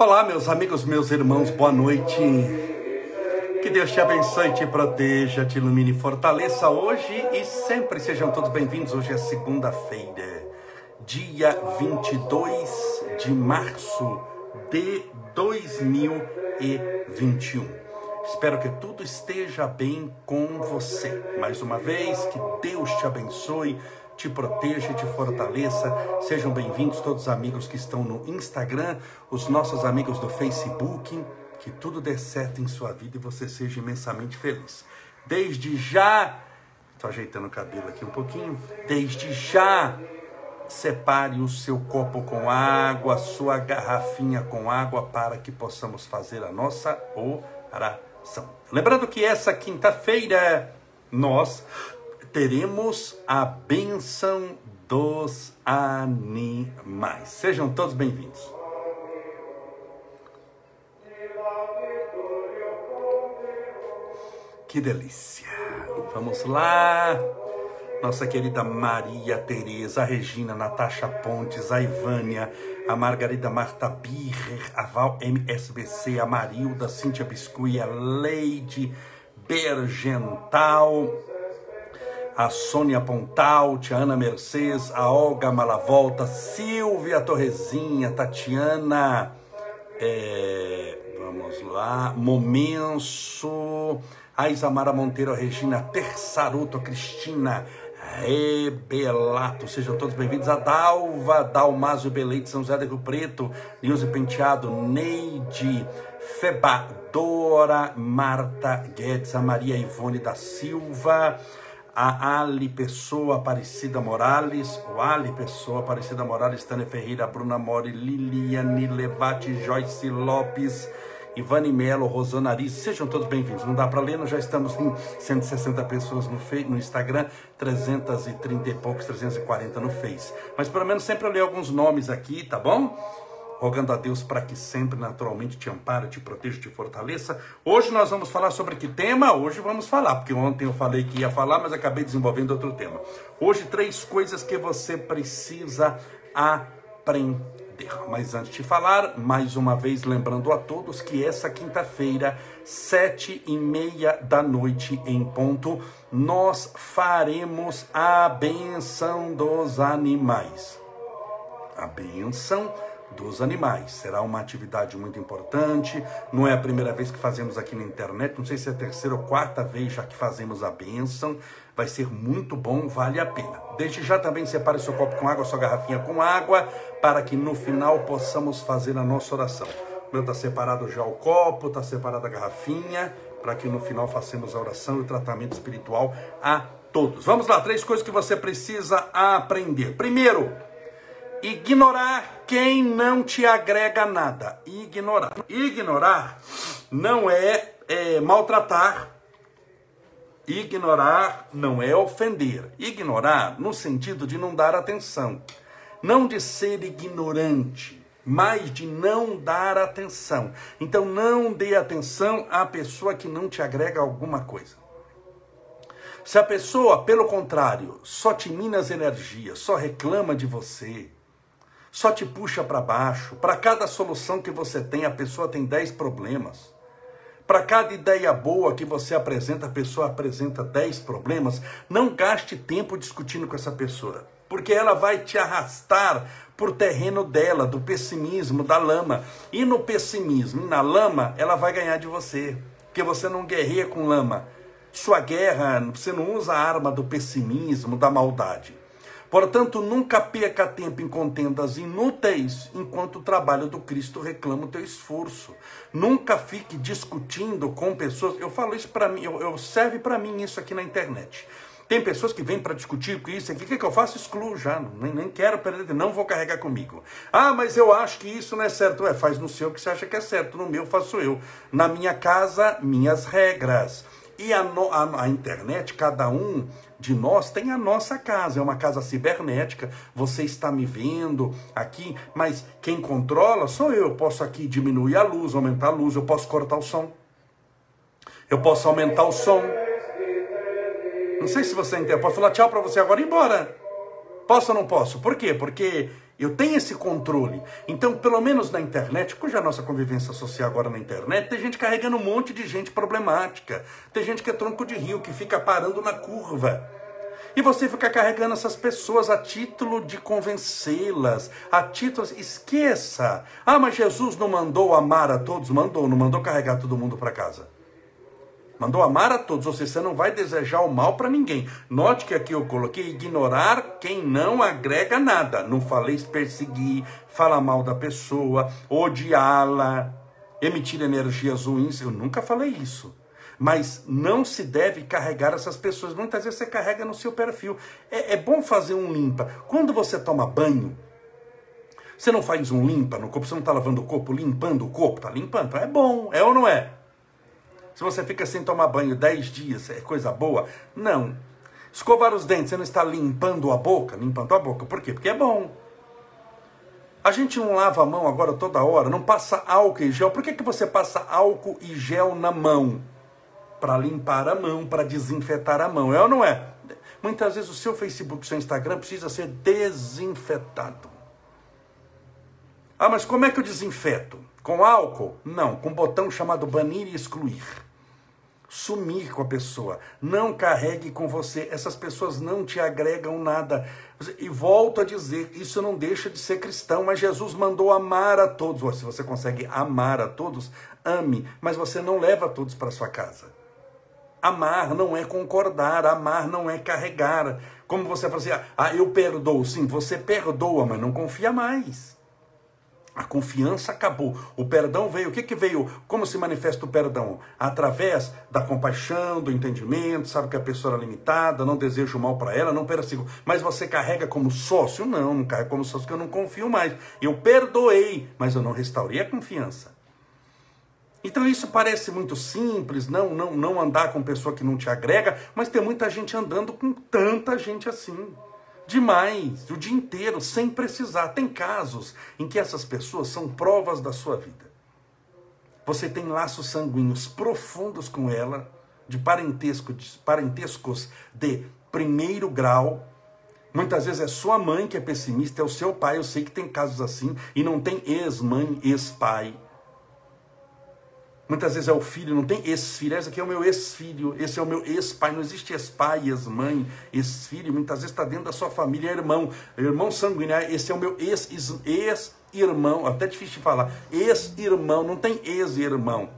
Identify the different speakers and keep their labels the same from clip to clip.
Speaker 1: Olá, meus amigos, meus irmãos, boa noite. Que Deus te abençoe, te proteja, te ilumine e fortaleça hoje e sempre sejam todos bem-vindos. Hoje é segunda-feira, dia 22 de março de 2021. Espero que tudo esteja bem com você. Mais uma vez, que Deus te abençoe te proteja te fortaleça. Sejam bem-vindos todos os amigos que estão no Instagram, os nossos amigos do Facebook. Que tudo dê certo em sua vida e você seja imensamente feliz. Desde já, estou ajeitando o cabelo aqui um pouquinho. Desde já, separe o seu copo com água, sua garrafinha com água, para que possamos fazer a nossa oração. Lembrando que essa quinta-feira nós teremos a bênção dos animais. Sejam todos bem-vindos. Que delícia! Vamos lá! Nossa querida Maria Tereza, a Regina, Natasha Pontes, a Ivânia, a Margarida Marta Birrer, a Val MSBC, a Marilda, Cíntia Biscuit, a Leide Bergental, a Sônia Pontalte, a Ana Mercedes, a Olga Malavolta, Silvia Torrezinha, Tatiana, é, vamos lá, Momenso, a Isamara Monteiro, a Regina Terçaruto, a Cristina Rebelato, sejam todos bem-vindos, a Dalva, Dalmásio Beleite, São José do Rio Preto, Nilce Penteado, Neide, Febadora, Marta Guedes, a Maria Ivone da Silva, a Ali Pessoa Aparecida Morales, o Ali Pessoa Aparecida Morales, Tânia Ferreira, Bruna Mori, Liliane Levati, Joyce Lopes, Ivane Melo, Rosana Aris, sejam todos bem-vindos. Não dá para ler, nós já estamos em 160 pessoas no, no Instagram, 330 e poucos, 340 no Face. Mas pelo menos sempre eu leio alguns nomes aqui, tá bom? Rogando a Deus para que sempre naturalmente te ampare, te proteja, te fortaleça. Hoje nós vamos falar sobre que tema? Hoje vamos falar, porque ontem eu falei que ia falar, mas acabei desenvolvendo outro tema. Hoje três coisas que você precisa aprender. Mas antes de falar, mais uma vez lembrando a todos que essa quinta-feira, sete e meia da noite em ponto, nós faremos a benção dos animais. A benção dos animais. Será uma atividade muito importante. Não é a primeira vez que fazemos aqui na internet, não sei se é a terceira ou quarta vez já que fazemos a bênção. Vai ser muito bom, vale a pena. Desde já também separe seu copo com água, sua garrafinha com água, para que no final possamos fazer a nossa oração. Meu está separado já o copo, está separada a garrafinha, para que no final façamos a oração e o tratamento espiritual a todos. Vamos lá, três coisas que você precisa aprender. Primeiro, ignorar quem não te agrega nada. Ignorar. Ignorar não é, é maltratar. Ignorar não é ofender. Ignorar no sentido de não dar atenção. Não de ser ignorante, mas de não dar atenção. Então não dê atenção à pessoa que não te agrega alguma coisa. Se a pessoa, pelo contrário, só te mina as energias, só reclama de você, só te puxa para baixo. Para cada solução que você tem, a pessoa tem 10 problemas. Para cada ideia boa que você apresenta, a pessoa apresenta 10 problemas. Não gaste tempo discutindo com essa pessoa, porque ela vai te arrastar por terreno dela, do pessimismo, da lama. E no pessimismo, na lama, ela vai ganhar de você, porque você não guerreia com lama. Sua guerra, você não usa a arma do pessimismo, da maldade. Portanto, nunca perca tempo em contendas inúteis, enquanto o trabalho do Cristo reclama o teu esforço. Nunca fique discutindo com pessoas. Eu falo isso para mim, eu, eu serve para mim isso aqui na internet. Tem pessoas que vêm para discutir com isso aqui. O que, que eu faço? Excluo já. Nem, nem quero perder, não vou carregar comigo. Ah, mas eu acho que isso não é certo. É, faz no seu que você acha que é certo. No meu faço eu. Na minha casa, minhas regras. E a, a, a internet, cada um de nós tem a nossa casa, é uma casa cibernética. Você está me vendo aqui, mas quem controla sou eu. Posso aqui diminuir a luz, aumentar a luz, eu posso cortar o som. Eu posso aumentar o som. Não sei se você entende. Eu posso falar tchau para você agora e ir embora. Posso ou não posso? Por quê? Porque Eu tenho esse controle. Então, pelo menos na internet, cuja nossa convivência social agora na internet, tem gente carregando um monte de gente problemática. Tem gente que é tronco de rio, que fica parando na curva. E você fica carregando essas pessoas a título de convencê-las, a título. Esqueça! Ah, mas Jesus não mandou amar a todos? Mandou, não mandou carregar todo mundo para casa. Mandou amar a todos, ou seja, você não vai desejar o mal para ninguém. Note que aqui eu coloquei ignorar quem não agrega nada. Não falei perseguir, falar mal da pessoa, odiá-la, emitir energias ruins. Eu nunca falei isso. Mas não se deve carregar essas pessoas. Muitas vezes você carrega no seu perfil. É, é bom fazer um limpa. Quando você toma banho, você não faz um limpa no corpo, você não está lavando o corpo, limpando o corpo, está limpando. É bom, é ou não é? Se você fica sem tomar banho 10 dias, é coisa boa? Não. Escovar os dentes, você não está limpando a boca? Limpando a boca. Por quê? Porque é bom. A gente não lava a mão agora toda hora, não passa álcool e gel. Por que, que você passa álcool e gel na mão? Para limpar a mão, para desinfetar a mão. É ou não é? Muitas vezes o seu Facebook, o seu Instagram precisa ser desinfetado. Ah, mas como é que eu desinfeto? Com álcool? Não, com um botão chamado banir e excluir sumir com a pessoa. Não carregue com você. Essas pessoas não te agregam nada. E volto a dizer, isso não deixa de ser cristão, mas Jesus mandou amar a todos. Se você consegue amar a todos, ame, mas você não leva todos para sua casa. Amar não é concordar, amar não é carregar. Como você fala assim, ah, eu perdoo. Sim, você perdoa, mas não confia mais. A confiança acabou. O perdão veio. O que, que veio? Como se manifesta o perdão? Através da compaixão, do entendimento, sabe que a pessoa é limitada, não desejo mal para ela, não persigo. Mas você carrega como sócio? Não, não carrega como sócio porque eu não confio mais. Eu perdoei, mas eu não restaurei a confiança. Então isso parece muito simples, não, não, não andar com pessoa que não te agrega, mas tem muita gente andando com tanta gente assim demais, o dia inteiro, sem precisar. Tem casos em que essas pessoas são provas da sua vida. Você tem laços sanguíneos profundos com ela, de parentesco, de parentescos de primeiro grau. Muitas vezes é sua mãe que é pessimista, é o seu pai. Eu sei que tem casos assim, e não tem ex-mãe, ex-pai. Muitas vezes é o filho, não tem ex-filho. Esse aqui é o meu ex-filho, esse é o meu ex-pai. Não existe ex-pai, ex-mãe, ex-filho. Muitas vezes está dentro da sua família, é irmão, irmão sanguíneo. Esse é o meu ex-irmão, até difícil de falar. Ex-irmão, não tem ex-irmão.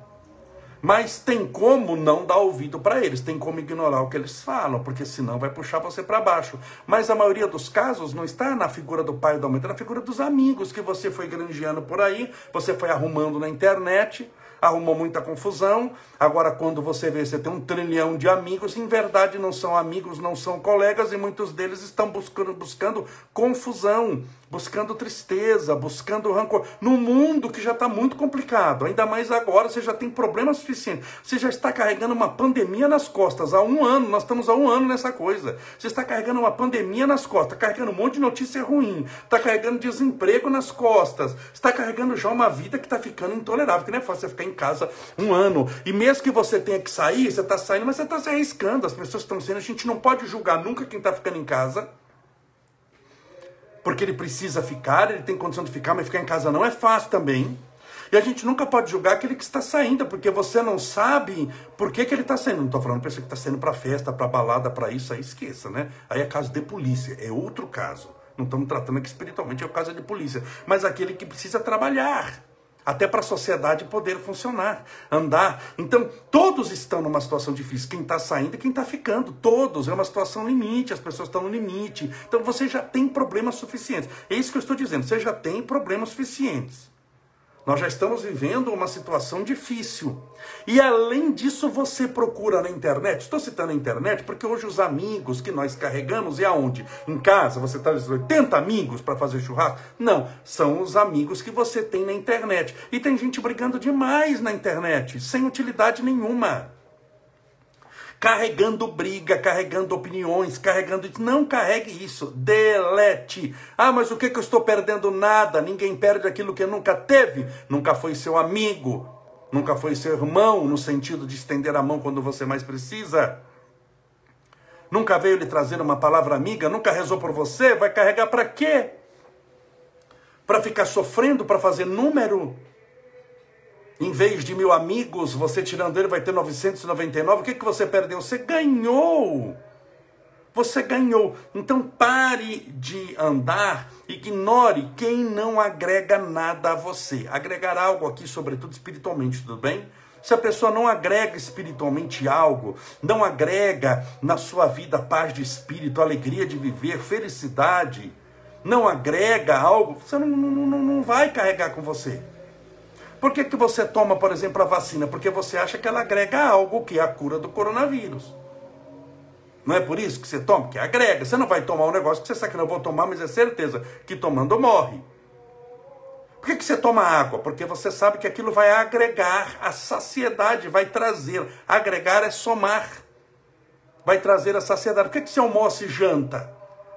Speaker 1: Mas tem como não dar ouvido para eles, tem como ignorar o que eles falam, porque senão vai puxar você para baixo. Mas a maioria dos casos não está na figura do pai ou da mãe, está na figura dos amigos que você foi granjeando por aí, você foi arrumando na internet arrumou muita confusão. Agora, quando você vê, você tem um trilhão de amigos, em verdade não são amigos, não são colegas, e muitos deles estão buscando, buscando confusão, buscando tristeza, buscando rancor. No mundo que já está muito complicado, ainda mais agora, você já tem problemas suficientes. Você já está carregando uma pandemia nas costas há um ano, nós estamos há um ano nessa coisa. Você está carregando uma pandemia nas costas, está carregando um monte de notícia ruim, está carregando desemprego nas costas, está carregando já uma vida que está ficando intolerável, que não é fácil você ficar em casa um ano. E mesmo que você tenha que sair, você está saindo, mas você está se arriscando. As pessoas estão sendo, a gente não pode julgar nunca quem está ficando em casa. Porque ele precisa ficar, ele tem condição de ficar, mas ficar em casa não é fácil também. E a gente nunca pode julgar aquele que está saindo, porque você não sabe por que, que ele está saindo. Não estou falando pessoa que está saindo para festa, para balada, para isso, aí esqueça, né? Aí é caso de polícia, é outro caso. Não estamos tratando aqui espiritualmente, é o caso de polícia. Mas aquele que precisa trabalhar até para a sociedade poder funcionar, andar. Então, todos estão numa situação difícil. Quem está saindo e quem está ficando, todos. É uma situação limite, as pessoas estão no limite. Então, você já tem problemas suficientes. É isso que eu estou dizendo, você já tem problemas suficientes. Nós já estamos vivendo uma situação difícil. E além disso, você procura na internet. Estou citando a internet porque hoje os amigos que nós carregamos é aonde? Em casa, você está dizendo 80 amigos para fazer churrasco? Não, são os amigos que você tem na internet. E tem gente brigando demais na internet, sem utilidade nenhuma carregando briga, carregando opiniões, carregando. Não carregue isso, delete. Ah, mas o que, que eu estou perdendo? Nada. Ninguém perde aquilo que nunca teve, nunca foi seu amigo, nunca foi seu irmão, no sentido de estender a mão quando você mais precisa. Nunca veio lhe trazer uma palavra amiga, nunca rezou por você, vai carregar para quê? Para ficar sofrendo, para fazer número? Em vez de mil amigos, você tirando ele vai ter 999. O que, que você perdeu? Você ganhou. Você ganhou. Então pare de andar, ignore quem não agrega nada a você. Agregar algo aqui, sobretudo espiritualmente, tudo bem? Se a pessoa não agrega espiritualmente algo, não agrega na sua vida paz de espírito, alegria de viver, felicidade, não agrega algo, você não, não, não vai carregar com você. Por que, que você toma, por exemplo, a vacina? Porque você acha que ela agrega algo que é a cura do coronavírus. Não é por isso que você toma? Que agrega. Você não vai tomar um negócio que você sabe que não vou tomar, mas é certeza que tomando morre. Por que, que você toma água? Porque você sabe que aquilo vai agregar a saciedade, vai trazer. Agregar é somar. Vai trazer a saciedade. Por que, que você almoça e janta?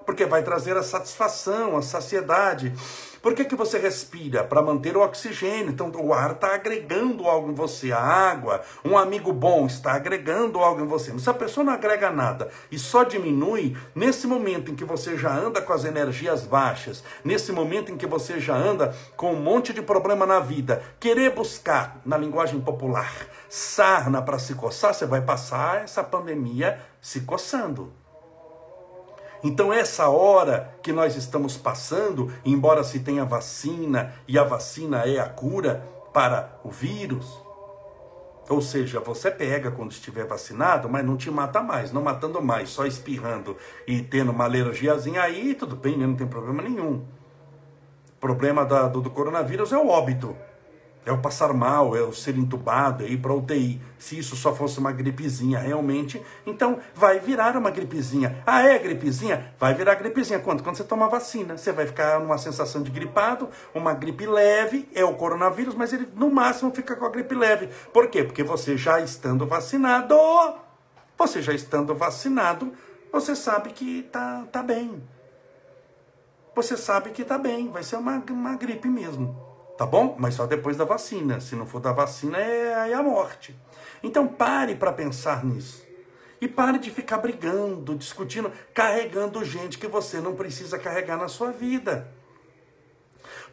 Speaker 1: Porque vai trazer a satisfação, a saciedade. Por que, que você respira? Para manter o oxigênio. Então, o ar está agregando algo em você. A água, um amigo bom está agregando algo em você. Mas se a pessoa não agrega nada e só diminui, nesse momento em que você já anda com as energias baixas, nesse momento em que você já anda com um monte de problema na vida, querer buscar, na linguagem popular, sarna para se coçar, você vai passar essa pandemia se coçando. Então, essa hora que nós estamos passando, embora se tenha vacina e a vacina é a cura para o vírus, ou seja, você pega quando estiver vacinado, mas não te mata mais, não matando mais, só espirrando e tendo uma alergiazinha aí, tudo bem, né? não tem problema nenhum. O problema da, do, do coronavírus é o óbito é o passar mal, é o ser entubado, é ir para UTI. Se isso só fosse uma gripezinha realmente, então vai virar uma gripezinha. Ah, é gripezinha? Vai virar gripezinha. Quando? Quando você toma vacina. Você vai ficar numa sensação de gripado, uma gripe leve, é o coronavírus, mas ele no máximo fica com a gripe leve. Por quê? Porque você já estando vacinado, você já estando vacinado, você sabe que tá, tá bem. Você sabe que tá bem, vai ser uma, uma gripe mesmo. Tá bom? Mas só depois da vacina. Se não for da vacina, é, é a morte. Então pare para pensar nisso. E pare de ficar brigando, discutindo, carregando gente que você não precisa carregar na sua vida.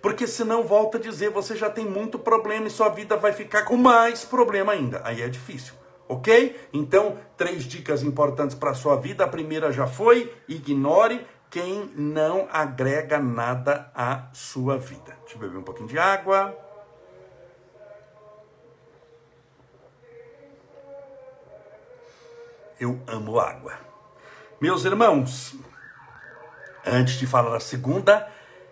Speaker 1: Porque senão, volta a dizer, você já tem muito problema e sua vida vai ficar com mais problema ainda. Aí é difícil. Ok? Então, três dicas importantes para a sua vida. A primeira já foi: ignore quem não agrega nada à sua vida. Deixa eu beber um pouquinho de água. Eu amo água. Meus irmãos, antes de falar a segunda,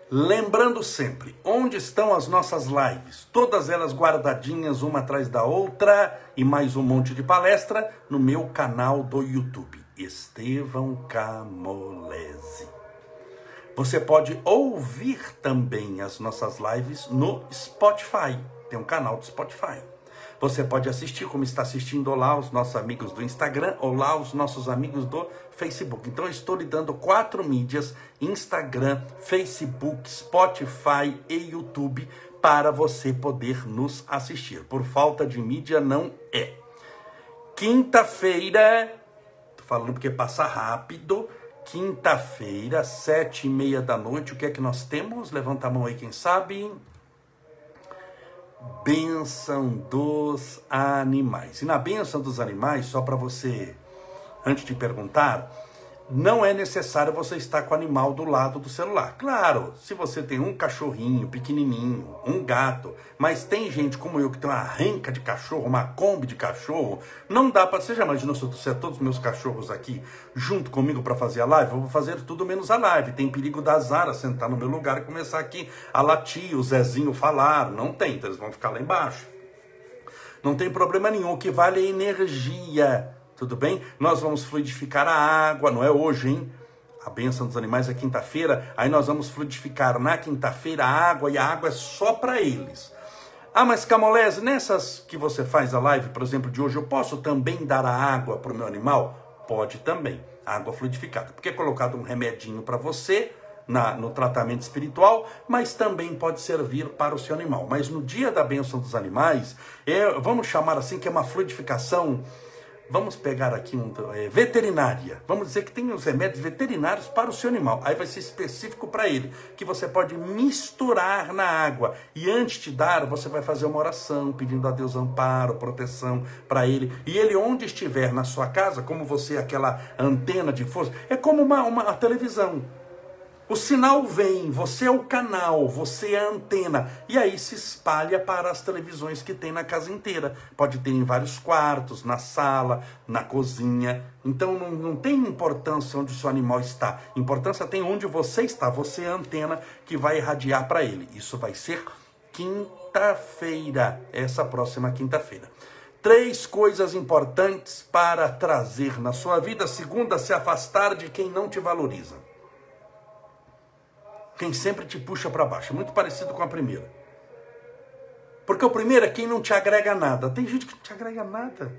Speaker 1: lembrando sempre, onde estão as nossas lives? Todas elas guardadinhas uma atrás da outra e mais um monte de palestra no meu canal do YouTube. Estevão Camolese. Você pode ouvir também as nossas lives no Spotify. Tem um canal do Spotify. Você pode assistir, como está assistindo lá os nossos amigos do Instagram ou lá os nossos amigos do Facebook. Então, eu estou lhe dando quatro mídias: Instagram, Facebook, Spotify e YouTube para você poder nos assistir. Por falta de mídia, não é. Quinta-feira falando porque passa rápido. Quinta-feira, sete e meia da noite, o que é que nós temos? Levanta a mão aí, quem sabe. Bênção dos animais. E na bênção dos animais, só para você, antes de perguntar, não é necessário você estar com o animal do lado do celular. Claro, se você tem um cachorrinho pequenininho, um gato, mas tem gente como eu que tem uma renca de cachorro, uma kombi de cachorro, não dá para. Você já imaginou se eu trouxer todos os meus cachorros aqui junto comigo para fazer a live? Eu vou fazer tudo menos a live. Tem perigo da Zara sentar no meu lugar e começar aqui a latir, o Zezinho falar. Não tem, então eles vão ficar lá embaixo. Não tem problema nenhum. O que vale é energia. Tudo bem? Nós vamos fluidificar a água, não é hoje, hein? A bênção dos animais é quinta-feira, aí nós vamos fluidificar na quinta-feira a água e a água é só para eles. Ah, mas Camolese, nessas que você faz a live, por exemplo, de hoje, eu posso também dar a água para o meu animal? Pode também, água fluidificada, porque é colocado um remedinho para você na, no tratamento espiritual, mas também pode servir para o seu animal. Mas no dia da bênção dos animais, é, vamos chamar assim que é uma fluidificação Vamos pegar aqui um é, veterinária. Vamos dizer que tem os remédios veterinários para o seu animal. Aí vai ser específico para ele, que você pode misturar na água. E antes de dar, você vai fazer uma oração pedindo a Deus amparo, proteção para ele. E ele onde estiver na sua casa, como você aquela antena de força, é como uma, uma televisão. O sinal vem, você é o canal, você é a antena, e aí se espalha para as televisões que tem na casa inteira. Pode ter em vários quartos, na sala, na cozinha. Então não, não tem importância onde o seu animal está. Importância tem onde você está. Você é a antena que vai irradiar para ele. Isso vai ser quinta-feira, essa próxima quinta-feira. Três coisas importantes para trazer na sua vida. Segunda, se afastar de quem não te valoriza quem sempre te puxa para baixo. Muito parecido com a primeira. Porque o primeiro é quem não te agrega nada. Tem gente que não te agrega nada.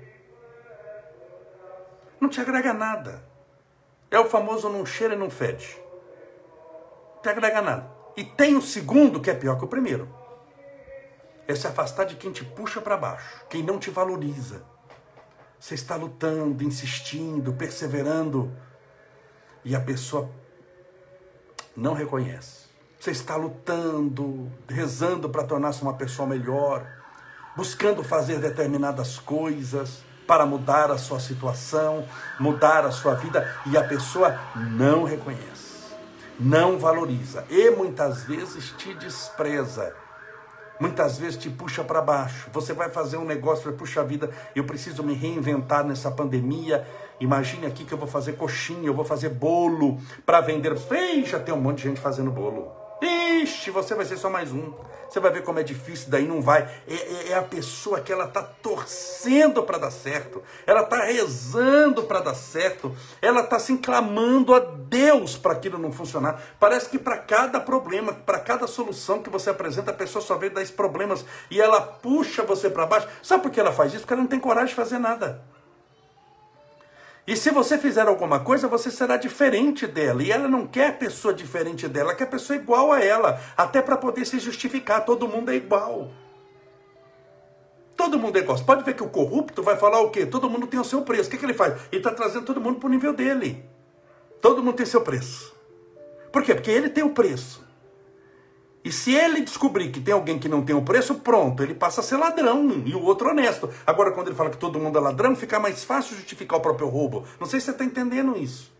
Speaker 1: Não te agrega nada. É o famoso não cheira e não fede. Não te agrega nada. E tem o segundo que é pior que o primeiro. É se afastar de quem te puxa para baixo, quem não te valoriza. Você está lutando, insistindo, perseverando, e a pessoa não reconhece. Você está lutando, rezando para tornar-se uma pessoa melhor, buscando fazer determinadas coisas para mudar a sua situação, mudar a sua vida, e a pessoa não reconhece, não valoriza e muitas vezes te despreza muitas vezes te puxa para baixo. Você vai fazer um negócio, vai puxar a vida, eu preciso me reinventar nessa pandemia. Imagine aqui que eu vou fazer coxinha, eu vou fazer bolo para vender. Ei, já tem um monte de gente fazendo bolo. Ixi, você vai ser só mais um. Você vai ver como é difícil, daí não vai. É, é, é a pessoa que ela está torcendo para dar certo, ela está rezando para dar certo, ela está se clamando a Deus para aquilo não funcionar. Parece que para cada problema, para cada solução que você apresenta, a pessoa só vê 10 problemas e ela puxa você para baixo. Sabe por que ela faz isso? Porque ela não tem coragem de fazer nada. E se você fizer alguma coisa, você será diferente dela. E ela não quer pessoa diferente dela, ela quer pessoa igual a ela. Até para poder se justificar. Todo mundo é igual. Todo mundo é igual. Você pode ver que o corrupto vai falar o quê? Todo mundo tem o seu preço. O que, que ele faz? Ele está trazendo todo mundo para o nível dele. Todo mundo tem seu preço. Por quê? Porque ele tem o preço. E se ele descobrir que tem alguém que não tem o preço, pronto, ele passa a ser ladrão e o outro honesto. Agora, quando ele fala que todo mundo é ladrão, fica mais fácil justificar o próprio roubo. Não sei se você está entendendo isso.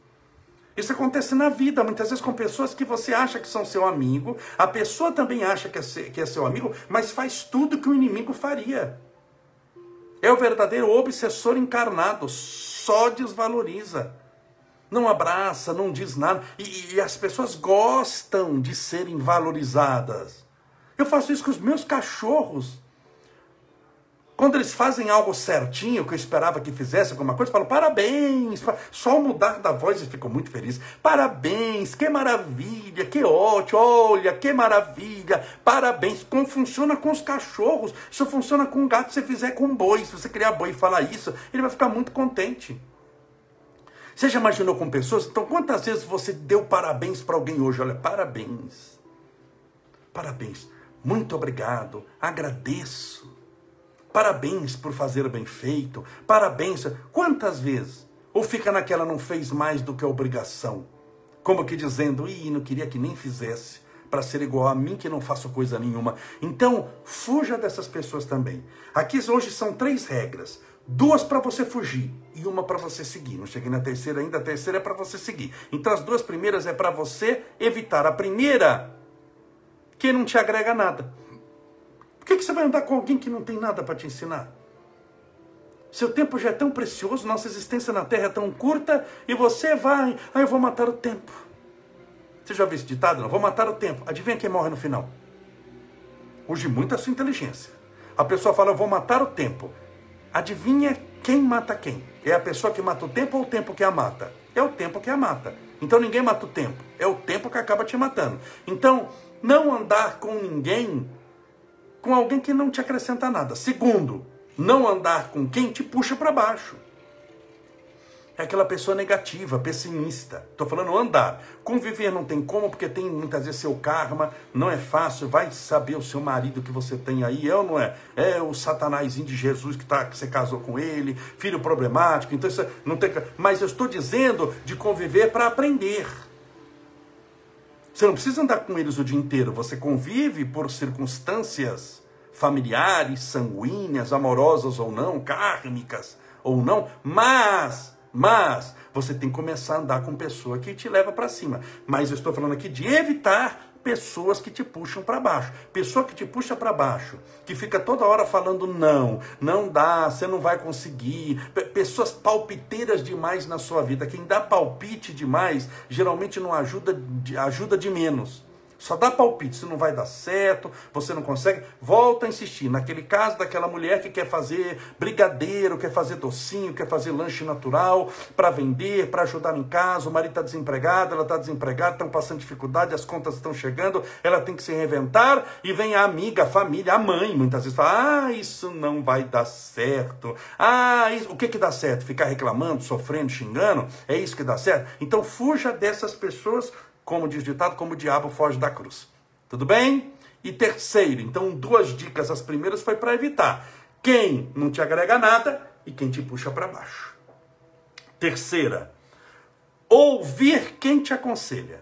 Speaker 1: Isso acontece na vida, muitas vezes com pessoas que você acha que são seu amigo, a pessoa também acha que é, que é seu amigo, mas faz tudo que o inimigo faria. É o verdadeiro obsessor encarnado, só desvaloriza não abraça, não diz nada. E, e, as pessoas gostam de serem valorizadas. Eu faço isso com os meus cachorros. Quando eles fazem algo certinho, que eu esperava que fizesse alguma coisa, eu falo parabéns. Só mudar da voz e fico muito feliz. Parabéns, que maravilha, que ótimo, olha, que maravilha, parabéns. Como funciona com os cachorros, isso funciona com gato. Se você fizer com boi, se você criar boi e falar isso, ele vai ficar muito contente. Você já imaginou com pessoas? Então, quantas vezes você deu parabéns para alguém hoje? Olha, parabéns. Parabéns. Muito obrigado. Agradeço. Parabéns por fazer bem feito. Parabéns. Quantas vezes? Ou fica naquela não fez mais do que a obrigação? Como que dizendo, ih, não queria que nem fizesse para ser igual a mim que não faço coisa nenhuma. Então, fuja dessas pessoas também. Aqui hoje são três regras. Duas para você fugir e uma para você seguir. Não cheguei na terceira ainda, a terceira é para você seguir. Então as duas primeiras é para você evitar. A primeira, que não te agrega nada. Por que, que você vai andar com alguém que não tem nada para te ensinar? Seu tempo já é tão precioso, nossa existência na Terra é tão curta, e você vai, ah, eu vou matar o tempo. Você já viu esse ditado? Não, vou matar o tempo. Adivinha quem morre no final? Urge muito a sua inteligência. A pessoa fala, eu vou matar o tempo. Adivinha quem mata quem? É a pessoa que mata o tempo ou o tempo que a mata? É o tempo que a mata. Então ninguém mata o tempo. É o tempo que acaba te matando. Então, não andar com ninguém, com alguém que não te acrescenta nada. Segundo, não andar com quem te puxa para baixo. É aquela pessoa negativa, pessimista. Estou falando andar. Conviver não tem como, porque tem muitas vezes seu karma, não é fácil. Vai saber o seu marido que você tem aí, é ou não é? É o satanazinho de Jesus que, tá, que você casou com ele, filho problemático, então isso não tem. Mas eu estou dizendo de conviver para aprender. Você não precisa andar com eles o dia inteiro, você convive por circunstâncias familiares, sanguíneas, amorosas ou não, kármicas ou não, mas mas você tem que começar a andar com pessoa que te leva para cima. Mas eu estou falando aqui de evitar pessoas que te puxam para baixo. Pessoa que te puxa para baixo, que fica toda hora falando não, não dá, você não vai conseguir. pessoas palpiteiras demais na sua vida. Quem dá palpite demais, geralmente não ajuda, ajuda de menos. Só dá palpite, se não vai dar certo, você não consegue, volta a insistir. Naquele caso daquela mulher que quer fazer brigadeiro, quer fazer docinho, quer fazer lanche natural para vender, para ajudar em casa, o marido está desempregado, ela está desempregada, estão passando dificuldade, as contas estão chegando, ela tem que se reinventar e vem a amiga, a família, a mãe, muitas vezes fala: "Ah, isso não vai dar certo". Ah, isso... o que que dá certo? Ficar reclamando, sofrendo, xingando? É isso que dá certo? Então fuja dessas pessoas como diz o ditado, como o diabo foge da cruz. Tudo bem? E terceiro, então duas dicas. As primeiras foi para evitar quem não te agrega nada e quem te puxa para baixo. Terceira, ouvir quem te aconselha.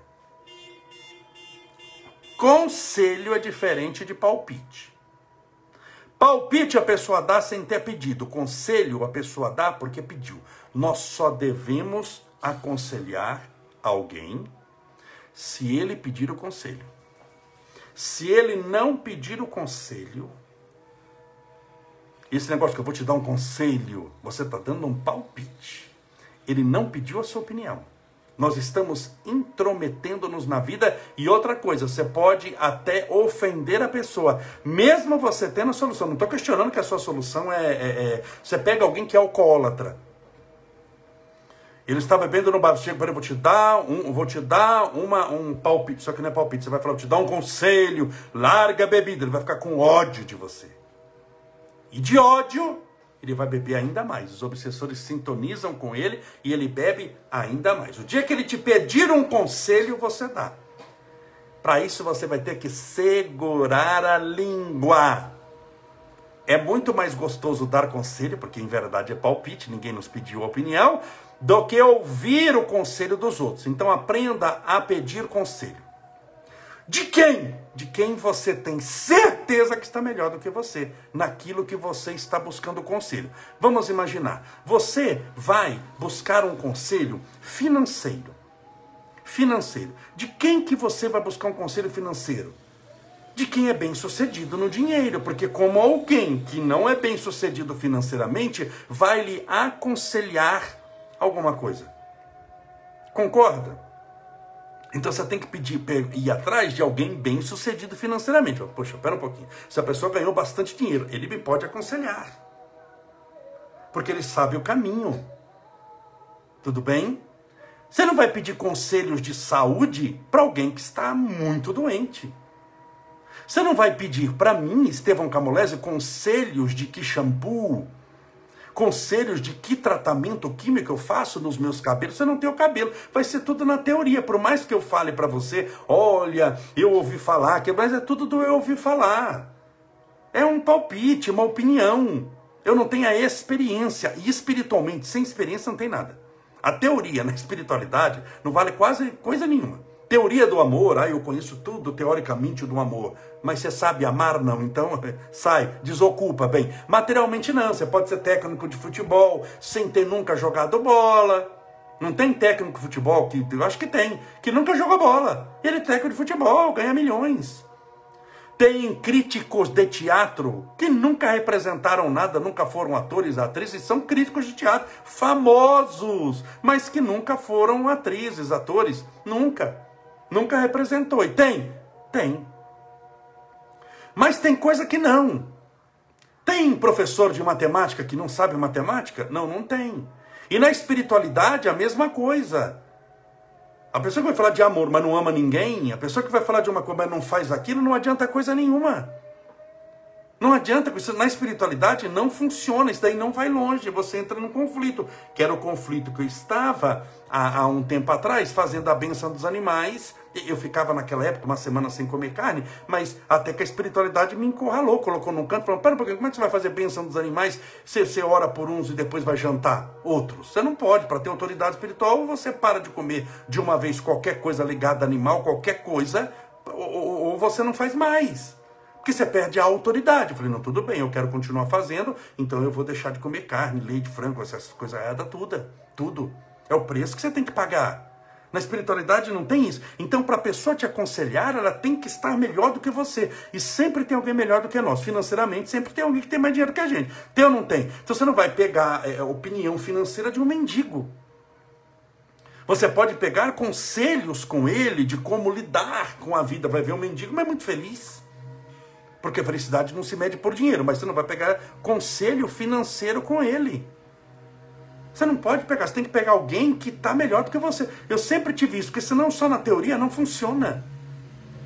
Speaker 1: Conselho é diferente de palpite. Palpite a pessoa dá sem ter pedido. Conselho a pessoa dá porque pediu. Nós só devemos aconselhar alguém se ele pedir o conselho. Se ele não pedir o conselho, esse negócio que eu vou te dar um conselho, você está dando um palpite. Ele não pediu a sua opinião. Nós estamos intrometendo-nos na vida e outra coisa, você pode até ofender a pessoa, mesmo você tendo a solução. Não estou questionando que a sua solução é, é, é. Você pega alguém que é alcoólatra. Ele está bebendo no bar. Chega para ele, vou te dar um, vou te dar uma, um palpite. Só que não é palpite. Você vai falar, vou te dar um conselho. Larga a bebida. Ele vai ficar com ódio de você. E de ódio, ele vai beber ainda mais. Os obsessores sintonizam com ele e ele bebe ainda mais. O dia que ele te pedir um conselho, você dá. Para isso você vai ter que segurar a língua. É muito mais gostoso dar conselho, porque em verdade é palpite, ninguém nos pediu opinião do que ouvir o conselho dos outros. Então aprenda a pedir conselho. De quem? De quem você tem certeza que está melhor do que você, naquilo que você está buscando conselho. Vamos imaginar, você vai buscar um conselho financeiro. Financeiro. De quem que você vai buscar um conselho financeiro? De quem é bem sucedido no dinheiro, porque como alguém que não é bem sucedido financeiramente vai lhe aconselhar alguma coisa. Concorda? Então você tem que pedir, ir atrás de alguém bem sucedido financeiramente. Poxa, espera um pouquinho. Se a pessoa ganhou bastante dinheiro, ele me pode aconselhar. Porque ele sabe o caminho. Tudo bem? Você não vai pedir conselhos de saúde para alguém que está muito doente. Você não vai pedir para mim, Estevão Camolese, conselhos de que shampoo, conselhos de que tratamento químico eu faço nos meus cabelos, você não tem o cabelo. Vai ser tudo na teoria. Por mais que eu fale para você, olha, eu ouvi falar, que mas é tudo do eu ouvi falar. É um palpite, uma opinião. Eu não tenho a experiência. E espiritualmente, sem experiência, não tem nada. A teoria na espiritualidade não vale quase coisa nenhuma. Teoria do amor, ah, eu conheço tudo teoricamente do amor, mas você sabe amar não, então sai, desocupa, bem. Materialmente não, você pode ser técnico de futebol sem ter nunca jogado bola. Não tem técnico de futebol que eu acho que tem, que nunca jogou bola. Ele é técnico de futebol, ganha milhões. Tem críticos de teatro que nunca representaram nada, nunca foram atores, atrizes, são críticos de teatro famosos, mas que nunca foram atrizes, atores, nunca. Nunca representou. E tem? Tem. Mas tem coisa que não. Tem professor de matemática que não sabe matemática? Não, não tem. E na espiritualidade a mesma coisa. A pessoa que vai falar de amor, mas não ama ninguém, a pessoa que vai falar de uma coisa, mas não faz aquilo, não adianta coisa nenhuma. Não adianta, na espiritualidade não funciona, isso daí não vai longe, você entra num conflito, que era o conflito que eu estava há, há um tempo atrás, fazendo a benção dos animais, eu ficava naquela época uma semana sem comer carne, mas até que a espiritualidade me encurralou, colocou num canto, falou, pera pouquinho, como é que você vai fazer benção dos animais se você ora por uns e depois vai jantar outros? Você não pode, para ter autoridade espiritual, você para de comer de uma vez qualquer coisa ligada a animal, qualquer coisa, ou, ou você não faz mais. Porque você perde a autoridade. Eu falei, não, tudo bem, eu quero continuar fazendo, então eu vou deixar de comer carne, leite, frango, essas coisas erradas, tudo. Tudo. É o preço que você tem que pagar. Na espiritualidade não tem isso. Então, para a pessoa te aconselhar, ela tem que estar melhor do que você. E sempre tem alguém melhor do que nós. Financeiramente, sempre tem alguém que tem mais dinheiro que a gente. Tem ou não tem? Então, você não vai pegar é, opinião financeira de um mendigo. Você pode pegar conselhos com ele de como lidar com a vida. Vai ver um mendigo, mas é muito feliz. Porque a felicidade não se mede por dinheiro, mas você não vai pegar conselho financeiro com ele. Você não pode pegar, você tem que pegar alguém que está melhor do que você. Eu sempre tive isso, porque senão só na teoria não funciona.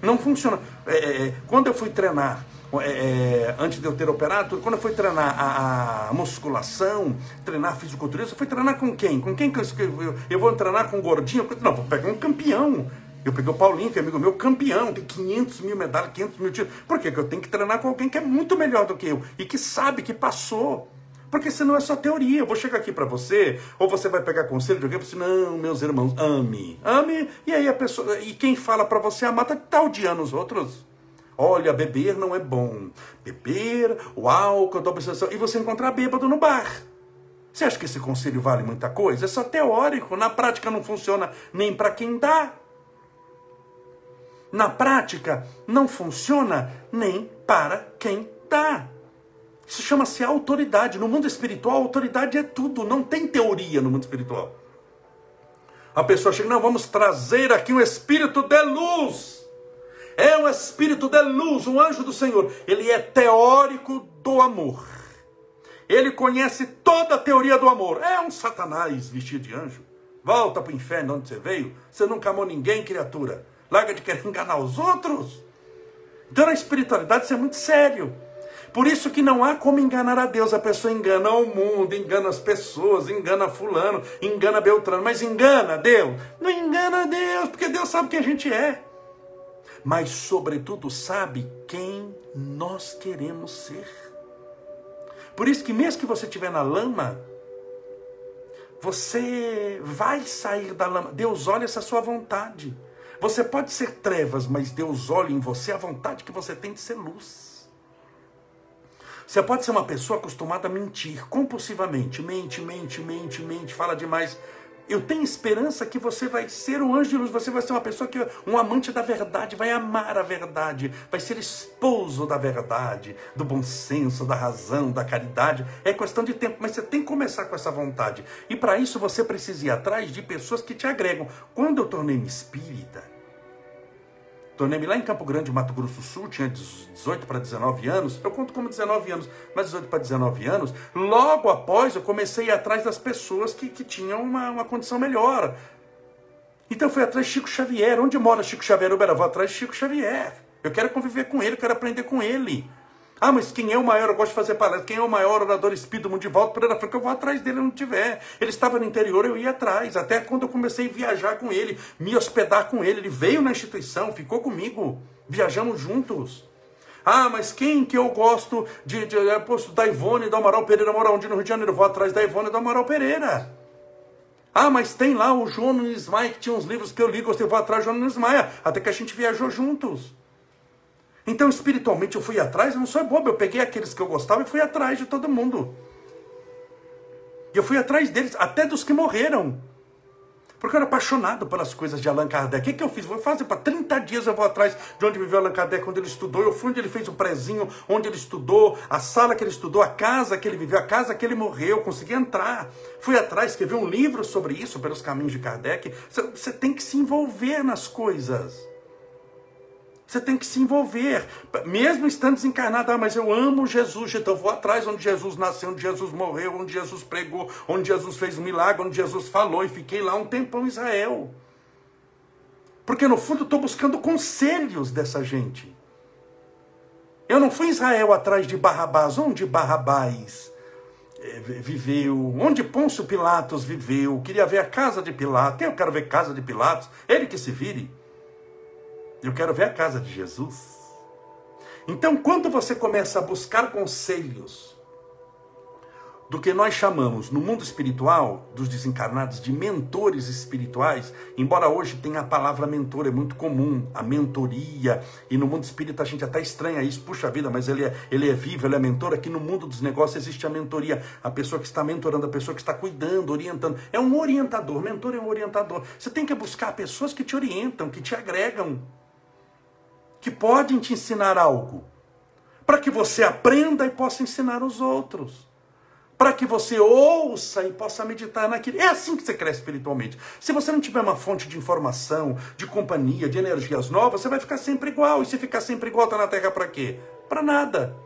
Speaker 1: Não funciona. É, é, é quando eu fui treinar, é, é, antes de eu ter operado, quando eu fui treinar a, a musculação, treinar fisiculturismo, eu fui treinar com quem? Com quem que eu, eu, eu vou treinar com um gordinho? Não, vou pegar um campeão. Eu peguei o Paulinho, que é amigo meu, campeão, tem 500 mil medalhas, 500 mil títulos. Por quê? Porque eu tenho que treinar com alguém que é muito melhor do que eu e que sabe, que passou. Porque senão é só teoria. Eu vou chegar aqui para você, ou você vai pegar conselho de alguém e assim: não, meus irmãos, ame. Ame. E aí a pessoa. E quem fala para você amar tá, tá odiando os outros. Olha, beber não é bom. Beber, o álcool, a obsessão. E você encontrar bêbado no bar. Você acha que esse conselho vale muita coisa? É só teórico. Na prática não funciona nem para quem dá na prática não funciona nem para quem dá. Isso chama-se autoridade. No mundo espiritual, autoridade é tudo, não tem teoria no mundo espiritual. A pessoa chega, não, vamos trazer aqui um espírito de luz. É um espírito de luz, um anjo do Senhor. Ele é teórico do amor. Ele conhece toda a teoria do amor. É um satanás vestido de anjo. Volta para o inferno onde você veio. Você nunca amou ninguém, criatura. Larga de querer enganar os outros. Então, na espiritualidade, isso é muito sério. Por isso que não há como enganar a Deus. A pessoa engana o mundo, engana as pessoas, engana fulano, engana Beltrano. Mas engana Deus? Não engana Deus, porque Deus sabe quem a gente é. Mas, sobretudo, sabe quem nós queremos ser. Por isso que mesmo que você estiver na lama, você vai sair da lama. Deus olha essa sua vontade. Você pode ser trevas, mas Deus olha em você a vontade que você tem de ser luz. Você pode ser uma pessoa acostumada a mentir compulsivamente, mente, mente, mente, mente, fala demais. Eu tenho esperança que você vai ser um anjo de luz, você vai ser uma pessoa que um amante da verdade, vai amar a verdade, vai ser esposo da verdade, do bom senso, da razão, da caridade. É questão de tempo, mas você tem que começar com essa vontade. E para isso você precisa ir atrás de pessoas que te agregam. Quando eu tornei-me espírita, Tornei-me lá em Campo Grande, Mato Grosso do Sul, tinha 18 para 19 anos. Eu conto como 19 anos, mas 18 para 19 anos. Logo após, eu comecei a ir atrás das pessoas que, que tinham uma, uma condição melhor. Então eu fui atrás de Chico Xavier. Onde mora Chico Xavier? Eu vou atrás de Chico Xavier. Eu quero conviver com ele, quero aprender com ele. Ah, mas quem é o maior? Eu gosto de fazer palestra. Quem é o maior orador espírito do mundo de volta? Pereira Franco, eu vou atrás dele onde tiver. Ele estava no interior, eu ia atrás. Até quando eu comecei a viajar com ele, me hospedar com ele. Ele veio na instituição, ficou comigo. Viajamos juntos. Ah, mas quem que eu gosto de, de, de posto da Ivone do Amaral Pereira mora onde no Rio de Janeiro? Eu vou atrás da Ivone do Amaral Pereira. Ah, mas tem lá o João Maia, que tinha uns livros que eu li, gostei, eu vou atrás do João Nunes Maia. Até que a gente viajou juntos. Então, espiritualmente, eu fui atrás, eu não sou bobo, eu peguei aqueles que eu gostava e fui atrás de todo mundo. E eu fui atrás deles, até dos que morreram. Porque eu era apaixonado pelas coisas de Allan Kardec. O que, que eu fiz? Vou fazer para 30 dias eu vou atrás de onde viveu Allan Kardec, onde ele estudou. Eu fui onde ele fez o prezinho, onde ele estudou, a sala que ele estudou, a casa que ele viveu, a casa que ele morreu. Eu consegui entrar. Fui atrás, escrevi um livro sobre isso, pelos caminhos de Kardec. Você tem que se envolver nas coisas. Você tem que se envolver, mesmo estando desencarnado. Ah, mas eu amo Jesus, então vou atrás onde Jesus nasceu, onde Jesus morreu, onde Jesus pregou, onde Jesus fez um milagre, onde Jesus falou, e fiquei lá um tempão em Israel. Porque no fundo estou buscando conselhos dessa gente. Eu não fui em Israel atrás de Barrabás. Onde Barrabás eh, viveu? Onde Pôncio Pilatos viveu? Queria ver a casa de Pilatos. Eu quero ver a casa de Pilatos. Ele que se vire. Eu quero ver a casa de Jesus. Então, quando você começa a buscar conselhos do que nós chamamos no mundo espiritual dos desencarnados de mentores espirituais, embora hoje tenha a palavra mentor, é muito comum, a mentoria, e no mundo espírita a gente até estranha isso, puxa vida, mas ele é, ele é vivo, ele é mentor, aqui no mundo dos negócios existe a mentoria, a pessoa que está mentorando, a pessoa que está cuidando, orientando, é um orientador, mentor é um orientador, você tem que buscar pessoas que te orientam, que te agregam, que podem te ensinar algo, para que você aprenda e possa ensinar os outros para que você ouça e possa meditar naquilo. É assim que você cresce espiritualmente. Se você não tiver uma fonte de informação, de companhia, de energias novas, você vai ficar sempre igual. E se ficar sempre igual, tá na Terra para quê? Para nada.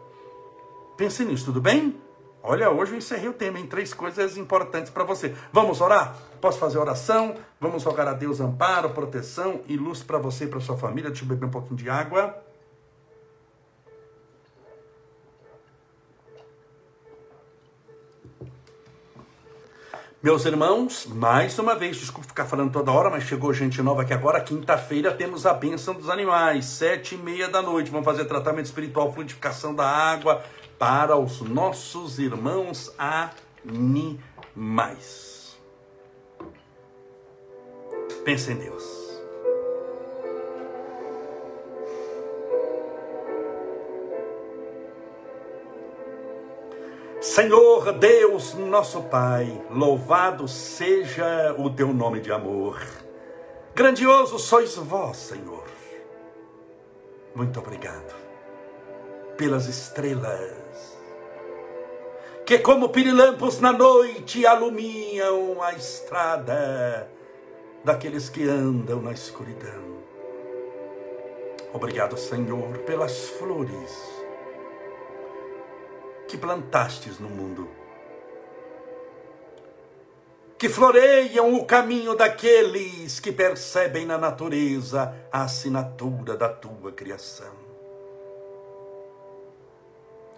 Speaker 1: Pense nisso, tudo bem? Olha, hoje eu encerrei o tema em três coisas importantes para você. Vamos orar? Posso fazer oração? Vamos rogar a Deus amparo, proteção e luz para você e para sua família. Deixa eu beber um pouquinho de água. Meus irmãos, mais uma vez, desculpe ficar falando toda hora, mas chegou gente nova aqui agora. Quinta-feira temos a bênção dos animais, sete e meia da noite. Vamos fazer tratamento espiritual, fluidificação da água para os nossos irmãos animais. Pense em Deus. Senhor Deus, nosso Pai, louvado seja o teu nome de amor. Grandioso sois vós, Senhor. Muito obrigado pelas estrelas que, como pirilampos na noite, alumiam a estrada daqueles que andam na escuridão. Obrigado, Senhor, pelas flores que plantastes no mundo, que floreiam o caminho daqueles que percebem na natureza a assinatura da tua criação.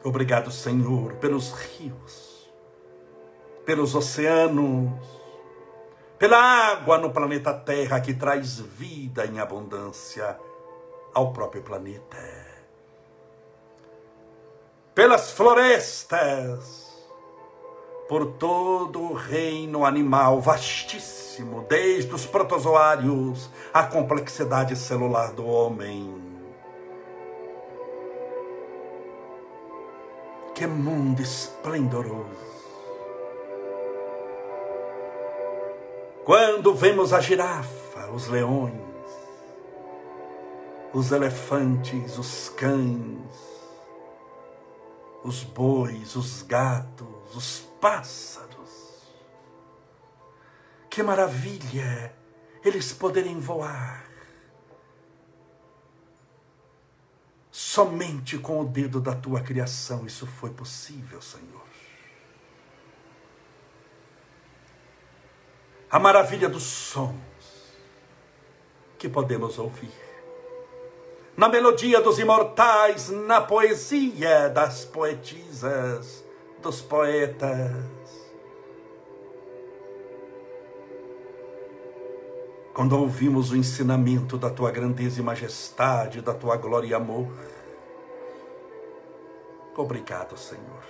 Speaker 1: Obrigado, Senhor, pelos rios, pelos oceanos, pela água no planeta Terra que traz vida em abundância ao próprio planeta pelas florestas, por todo o reino animal vastíssimo, desde os protozoários à complexidade celular do homem. Que mundo esplendoroso! Quando vemos a girafa, os leões, os elefantes, os cães, os bois, os gatos, os pássaros. Que maravilha eles poderem voar. Somente com o dedo da tua criação isso foi possível, Senhor. A maravilha dos sons que podemos ouvir na melodia dos imortais, na poesia das poetisas, dos poetas. Quando ouvimos o ensinamento da tua grandeza e majestade, da tua glória e amor. Obrigado, Senhor,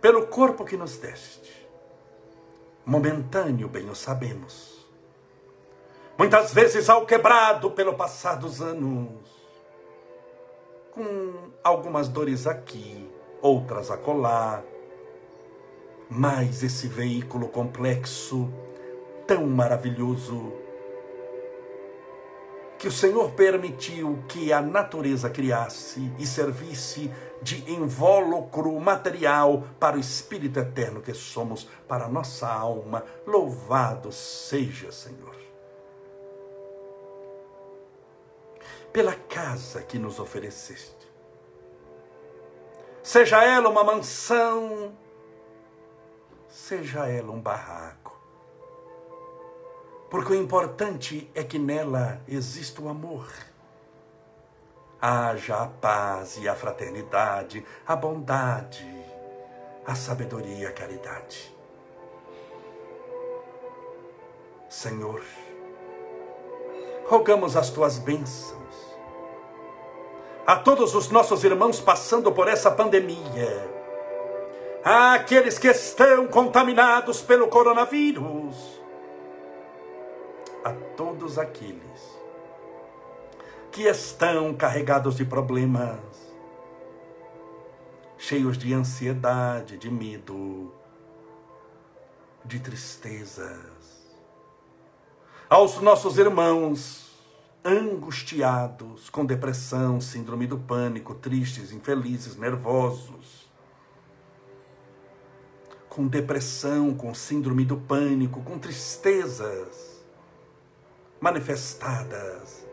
Speaker 1: pelo corpo que nos deste. Momentâneo, bem o sabemos muitas vezes ao quebrado pelo passar dos anos, com algumas dores aqui, outras acolá, mas esse veículo complexo, tão maravilhoso, que o Senhor permitiu que a natureza criasse e servisse de invólucro material para o Espírito eterno que somos, para a nossa alma. Louvado seja, Senhor. pela casa que nos ofereceste. Seja ela uma mansão, seja ela um barraco. Porque o importante é que nela exista o amor. haja a paz e a fraternidade, a bondade, a sabedoria e a caridade. Senhor, rogamos as tuas bênçãos a todos os nossos irmãos passando por essa pandemia, àqueles que estão contaminados pelo coronavírus, a todos aqueles que estão carregados de problemas, cheios de ansiedade, de medo, de tristezas. Aos nossos irmãos angustiados, com depressão, síndrome do pânico, tristes, infelizes, nervosos. Com depressão, com síndrome do pânico, com tristezas manifestadas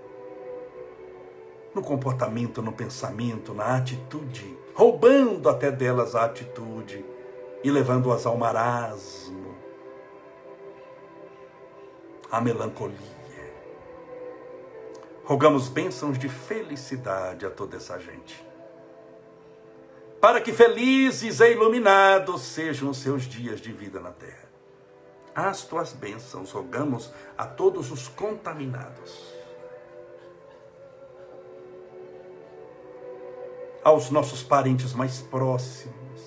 Speaker 1: no comportamento, no pensamento, na atitude, roubando até delas a atitude e levando-as ao marasmo, à melancolia. Rogamos bênçãos de felicidade a toda essa gente. Para que felizes e iluminados sejam os seus dias de vida na terra. As tuas bênçãos rogamos a todos os contaminados aos nossos parentes mais próximos,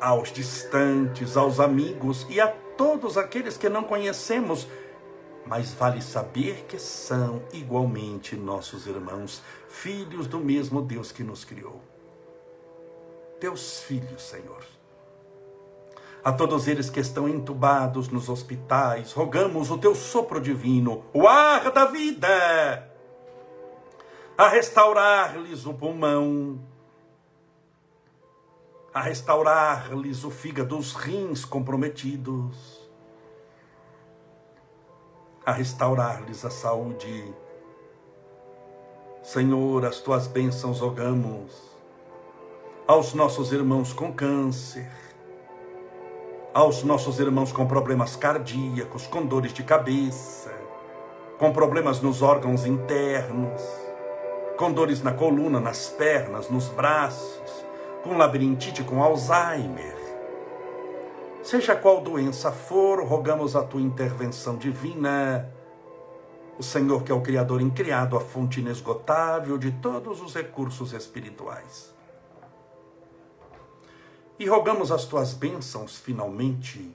Speaker 1: aos distantes, aos amigos e a todos aqueles que não conhecemos, mas vale saber que são igualmente nossos irmãos, filhos do mesmo Deus que nos criou. Teus filhos, Senhor. A todos eles que estão entubados nos hospitais, rogamos o teu sopro divino, o ar da vida a restaurar-lhes o pulmão, a restaurar-lhes o fígado, os rins comprometidos, a restaurar-lhes a saúde. Senhor, as tuas bênçãos rogamos aos nossos irmãos com câncer, aos nossos irmãos com problemas cardíacos, com dores de cabeça, com problemas nos órgãos internos, com dores na coluna, nas pernas, nos braços, com labirintite, com Alzheimer. Seja qual doença for, rogamos a tua intervenção divina. O Senhor, que é o Criador incriado, a fonte inesgotável de todos os recursos espirituais. E rogamos as tuas bênçãos, finalmente,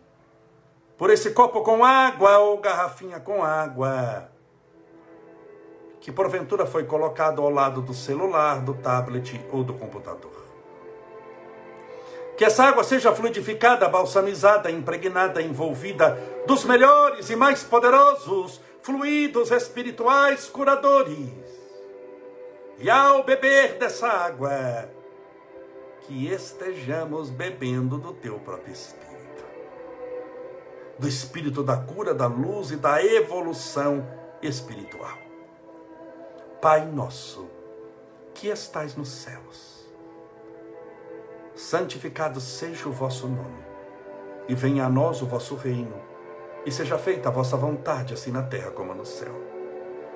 Speaker 1: por esse copo com água ou garrafinha com água que porventura foi colocado ao lado do celular, do tablet ou do computador. Que essa água seja fluidificada, balsamizada, impregnada, envolvida dos melhores e mais poderosos fluidos espirituais curadores. E ao beber dessa água, que estejamos bebendo do teu próprio Espírito do Espírito da cura, da luz e da evolução espiritual. Pai nosso, que estais nos céus, santificado seja o vosso nome, e venha a nós o vosso reino, e seja feita a vossa vontade, assim na terra como no céu.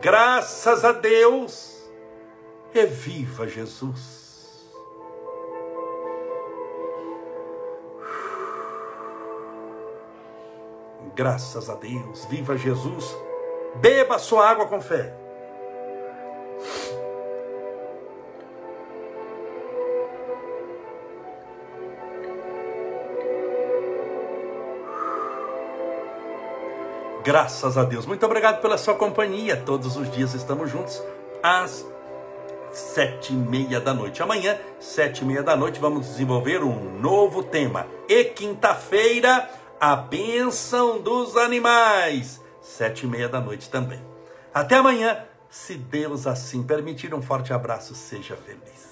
Speaker 1: Graças a Deus. E viva Jesus. Graças a Deus, viva Jesus. Beba sua água com fé. Graças a Deus. Muito obrigado pela sua companhia. Todos os dias estamos juntos às sete e meia da noite. Amanhã, sete e meia da noite, vamos desenvolver um novo tema. E quinta-feira, a bênção dos animais. Sete e meia da noite também. Até amanhã, Se Deus assim permitir, um forte abraço, seja feliz.